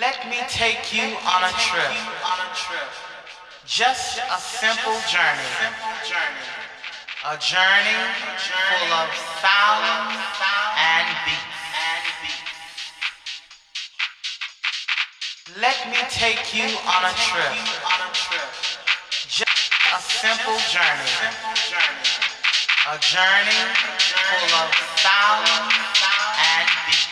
Let me take you on a trip. Just a simple journey. A journey full of sound and beats. Let me take you on a trip. Just a simple journey. A journey full of sound and beats.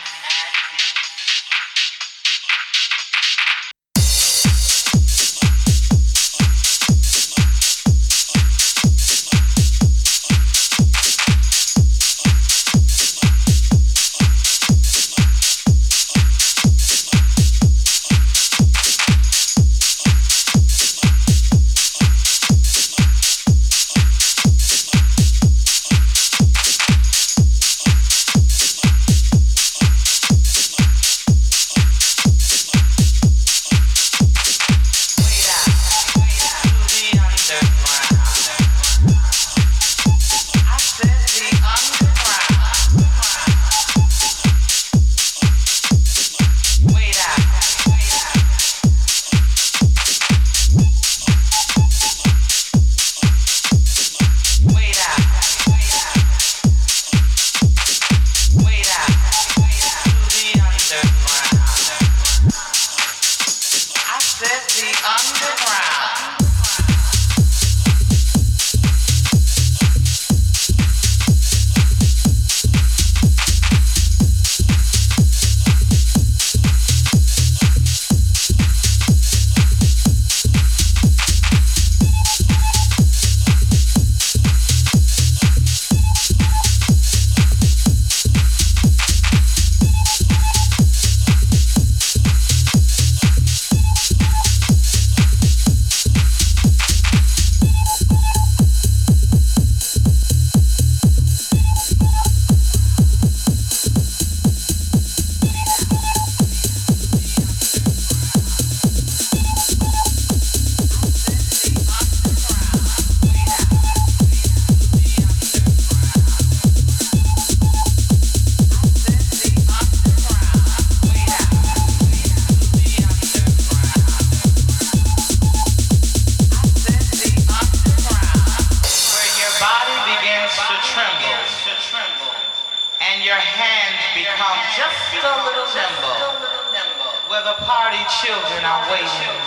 The party children are waiting,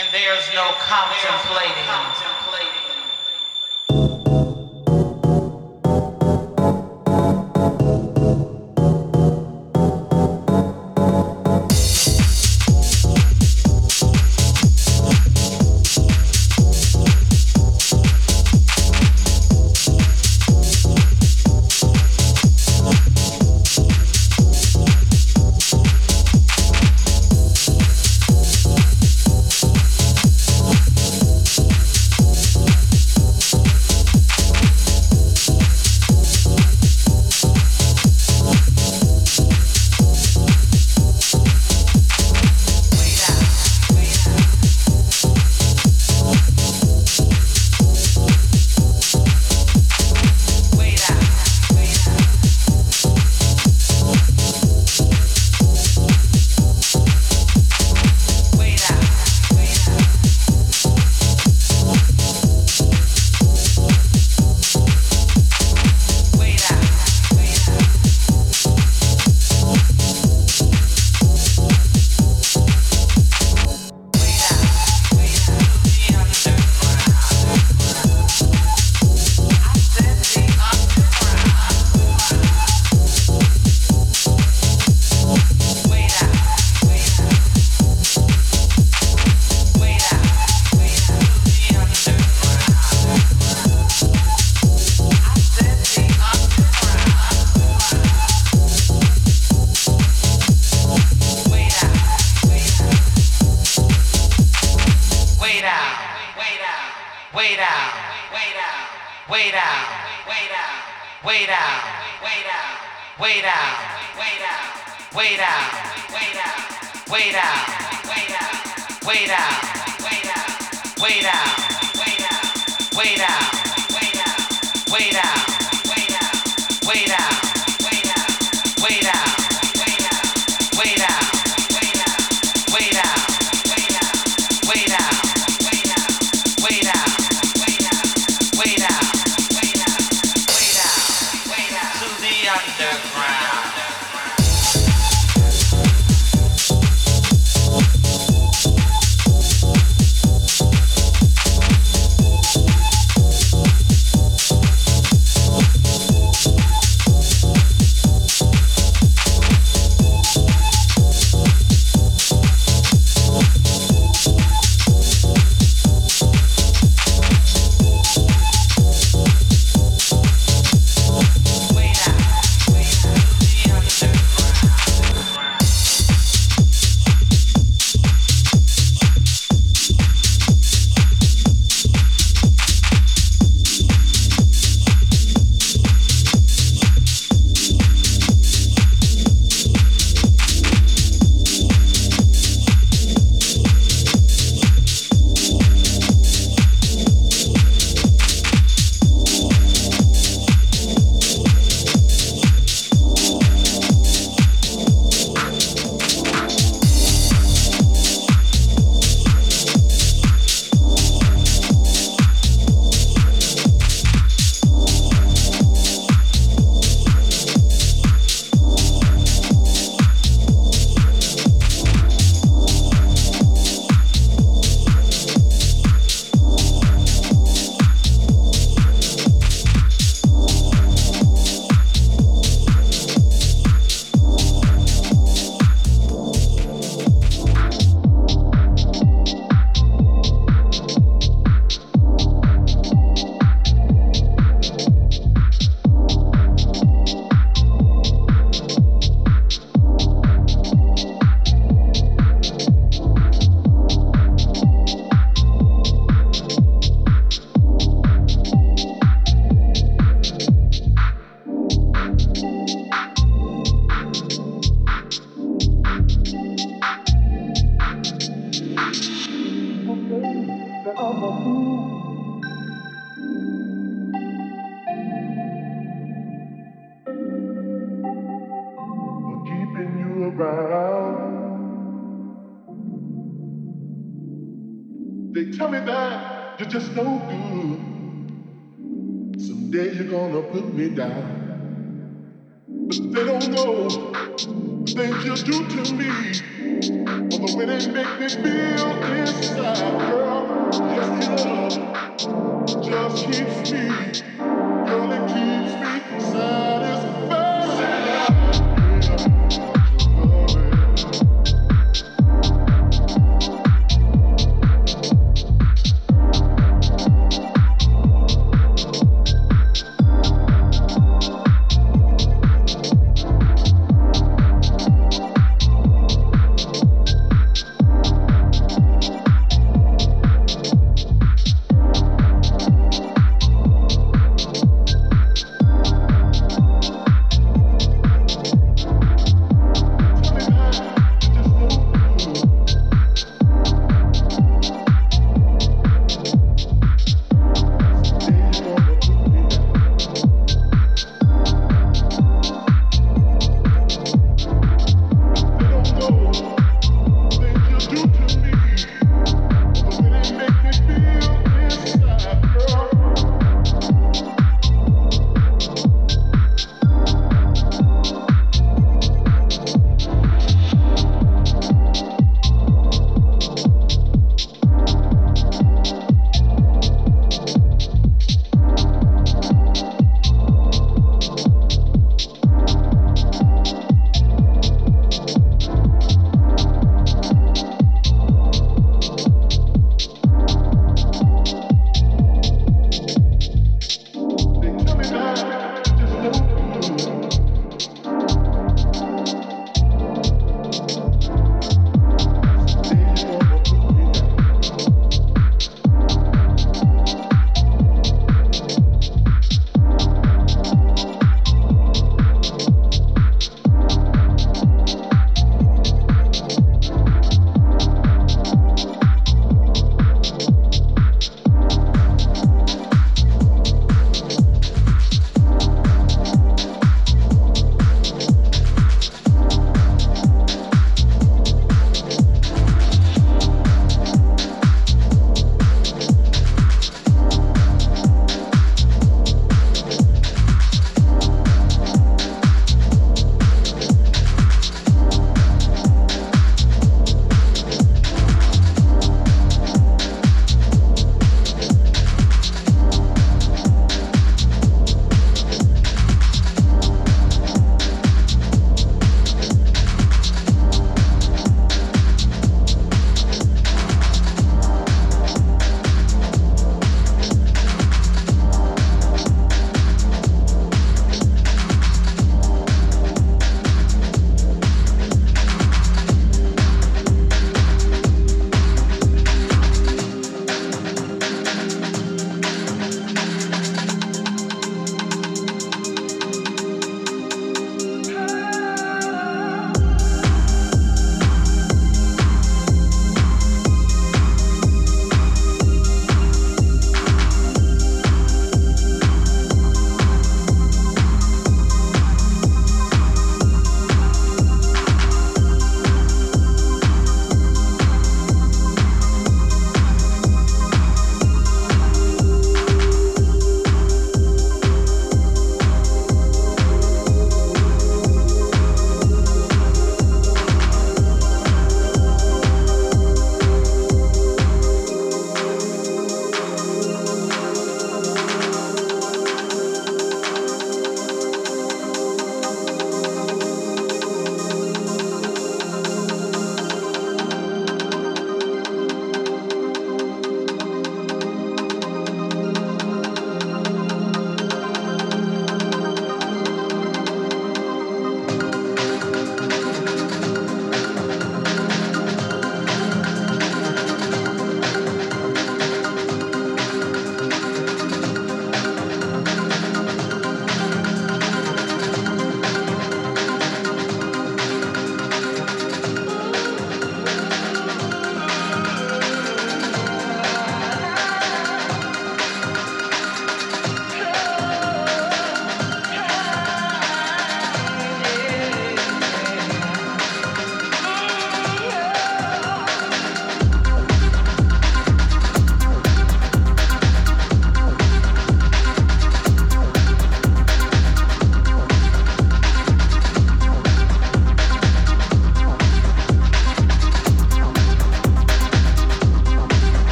and there's no contemplating. Wait out. Me down. But they don't know the things you do to me. Or the way they make me feel inside, girl. Yes, your love just keeps me,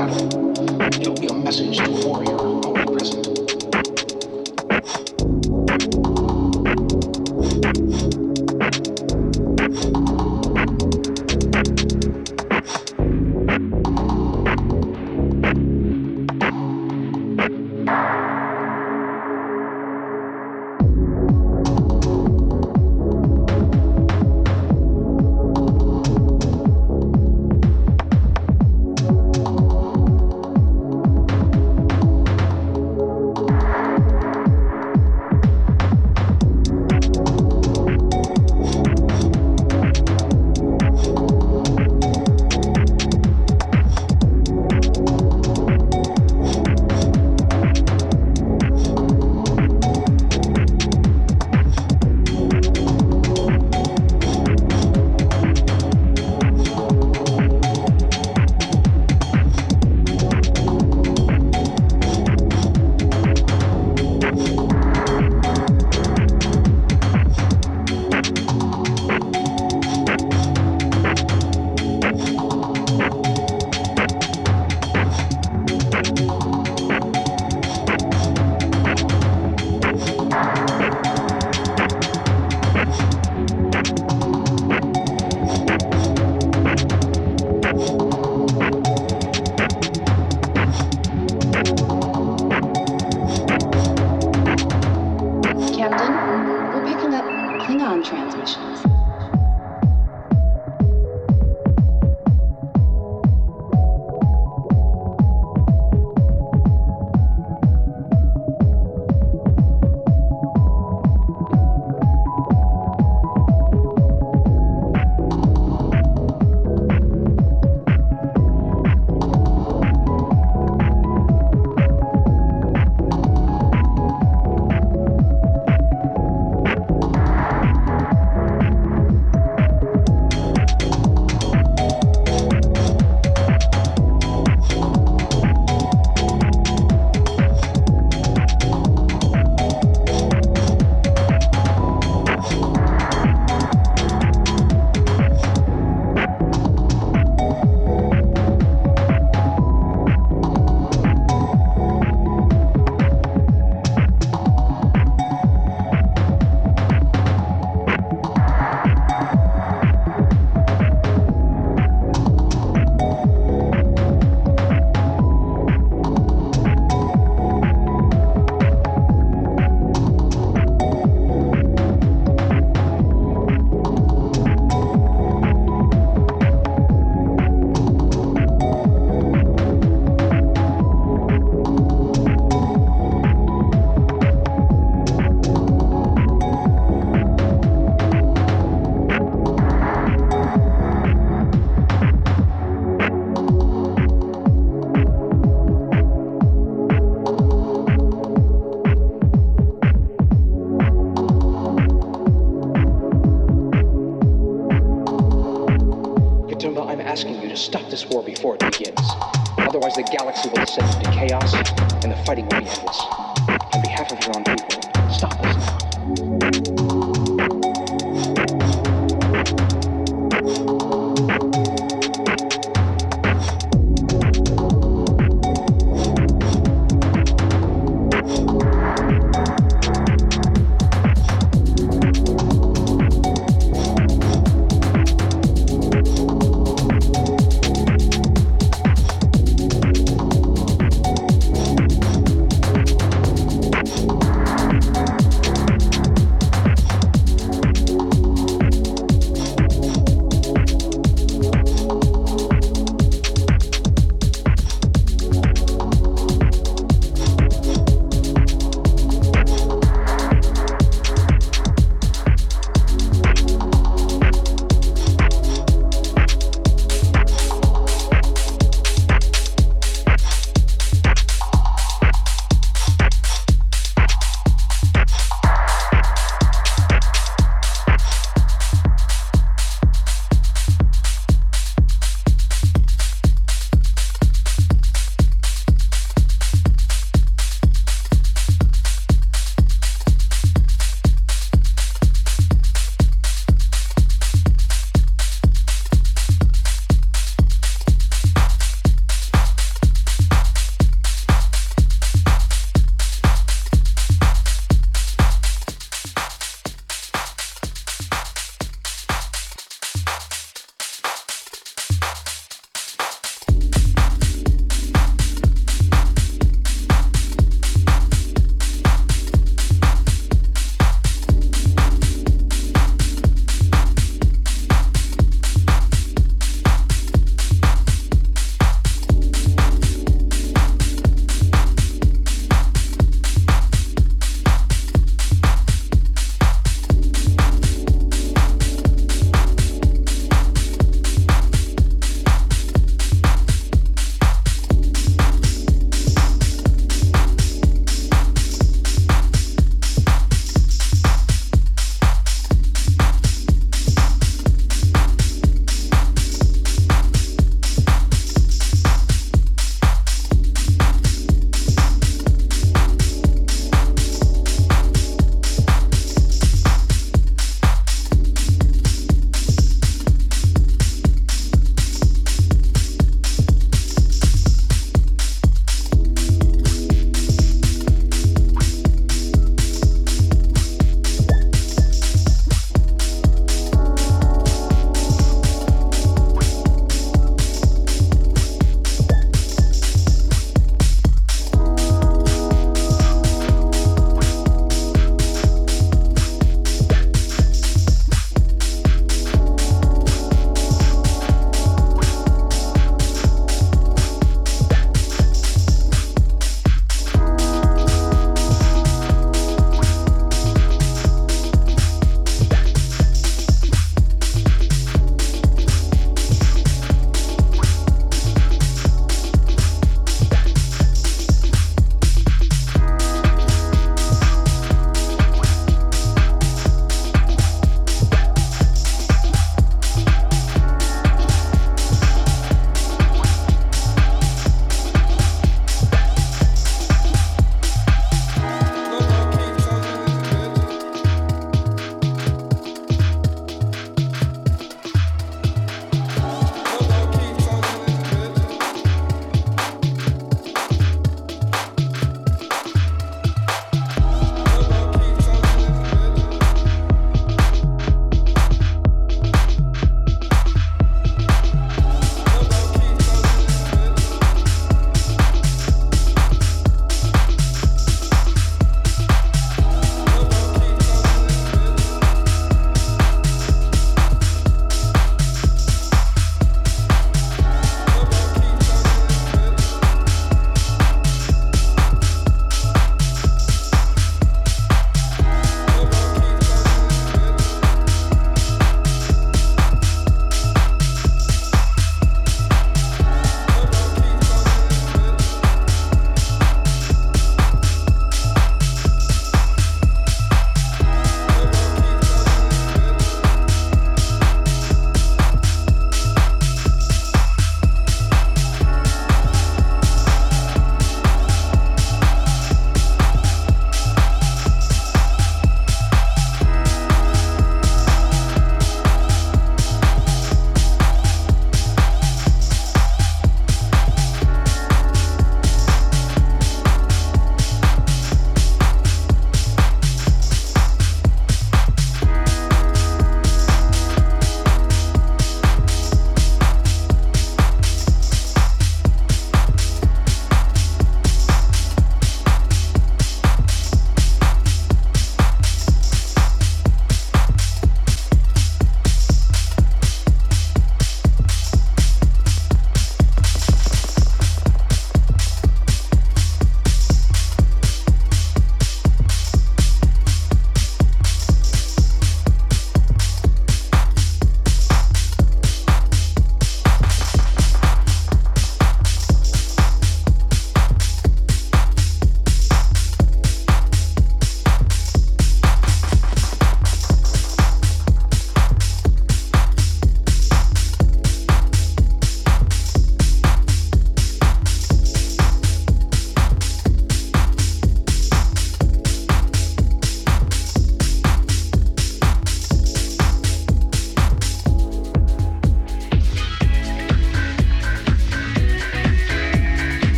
It'll be a message to warrior.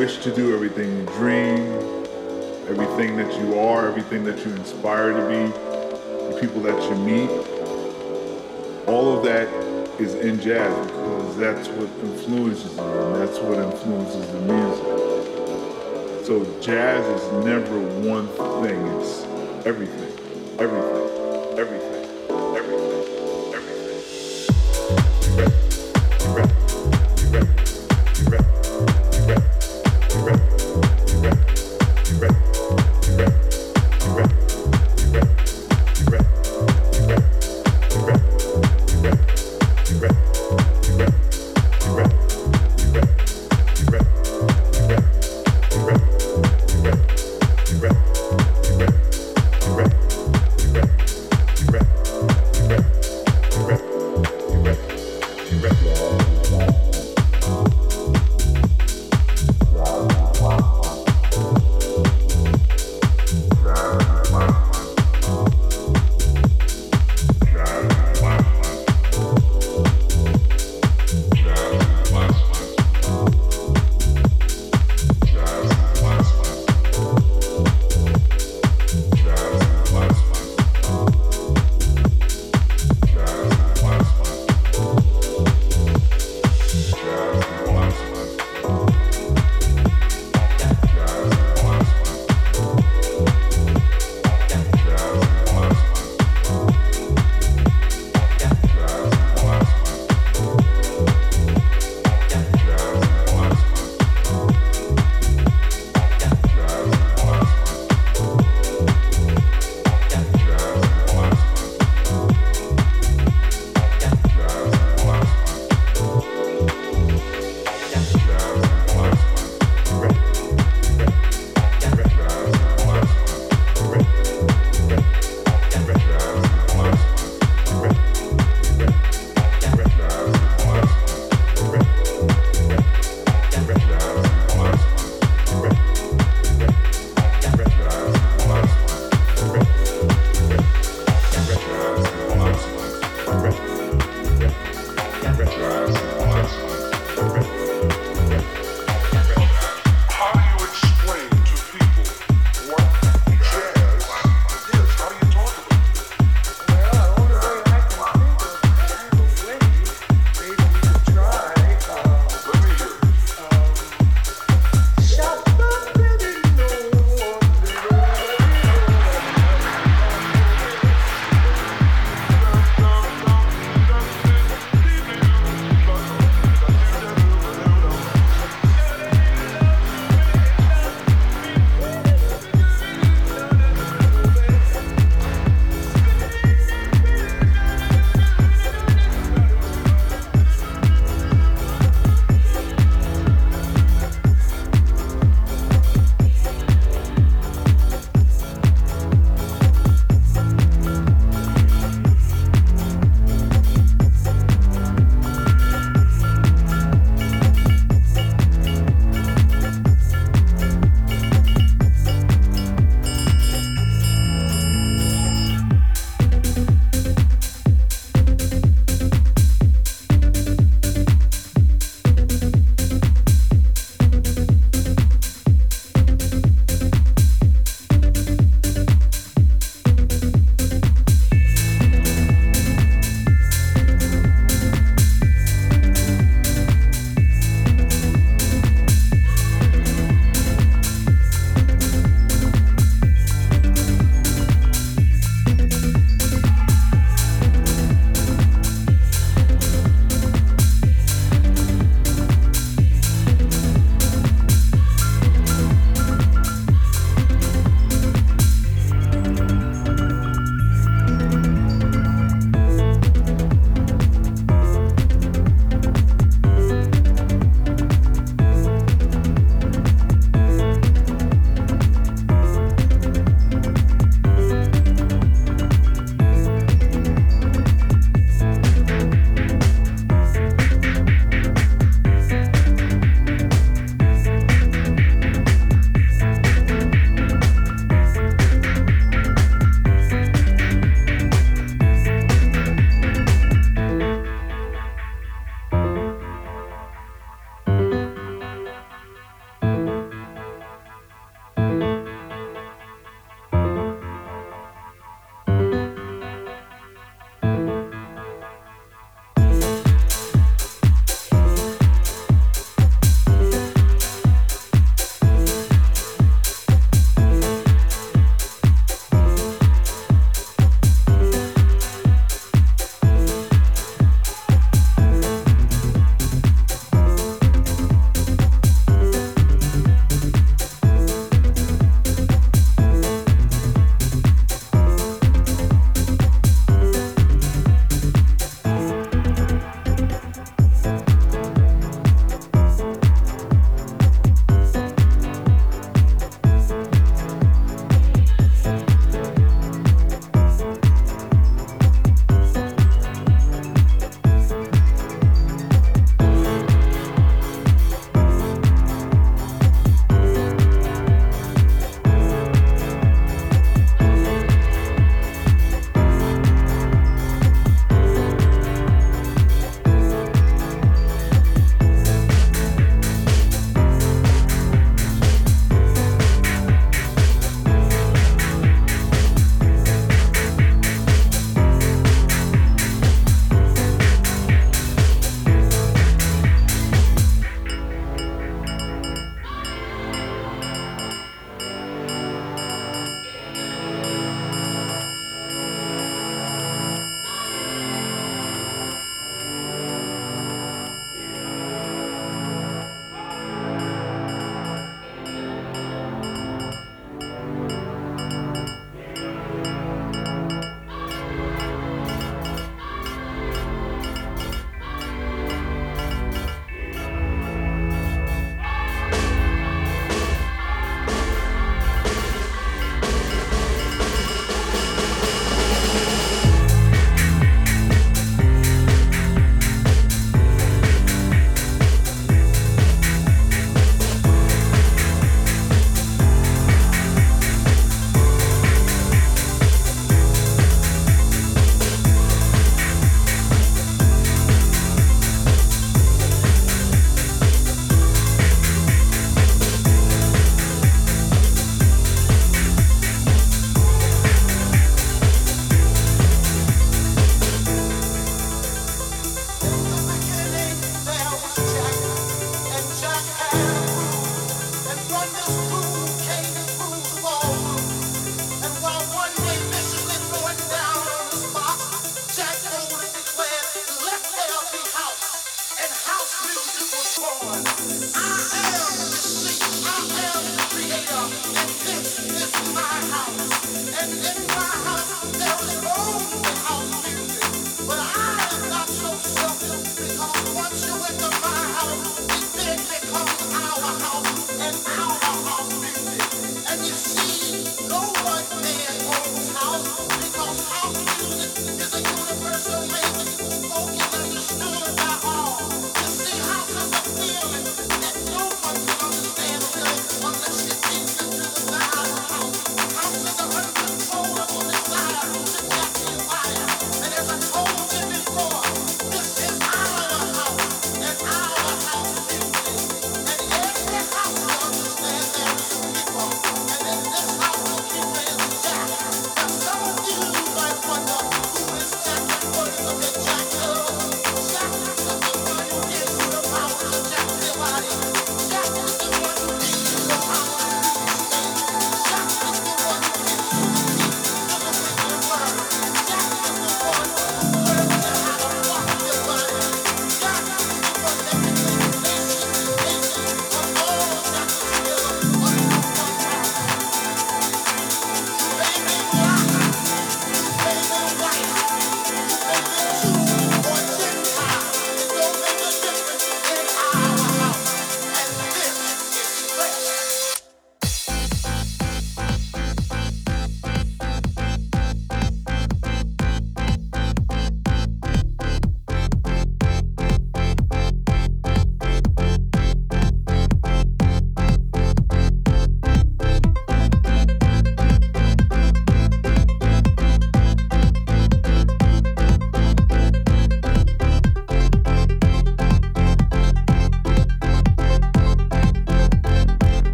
Wish to do, everything you dream, everything that you are, everything that you inspire to be, the people that you meet. All of that is in jazz because that's what influences you and that's what influences the music. So jazz is never one thing, it's everything, everything,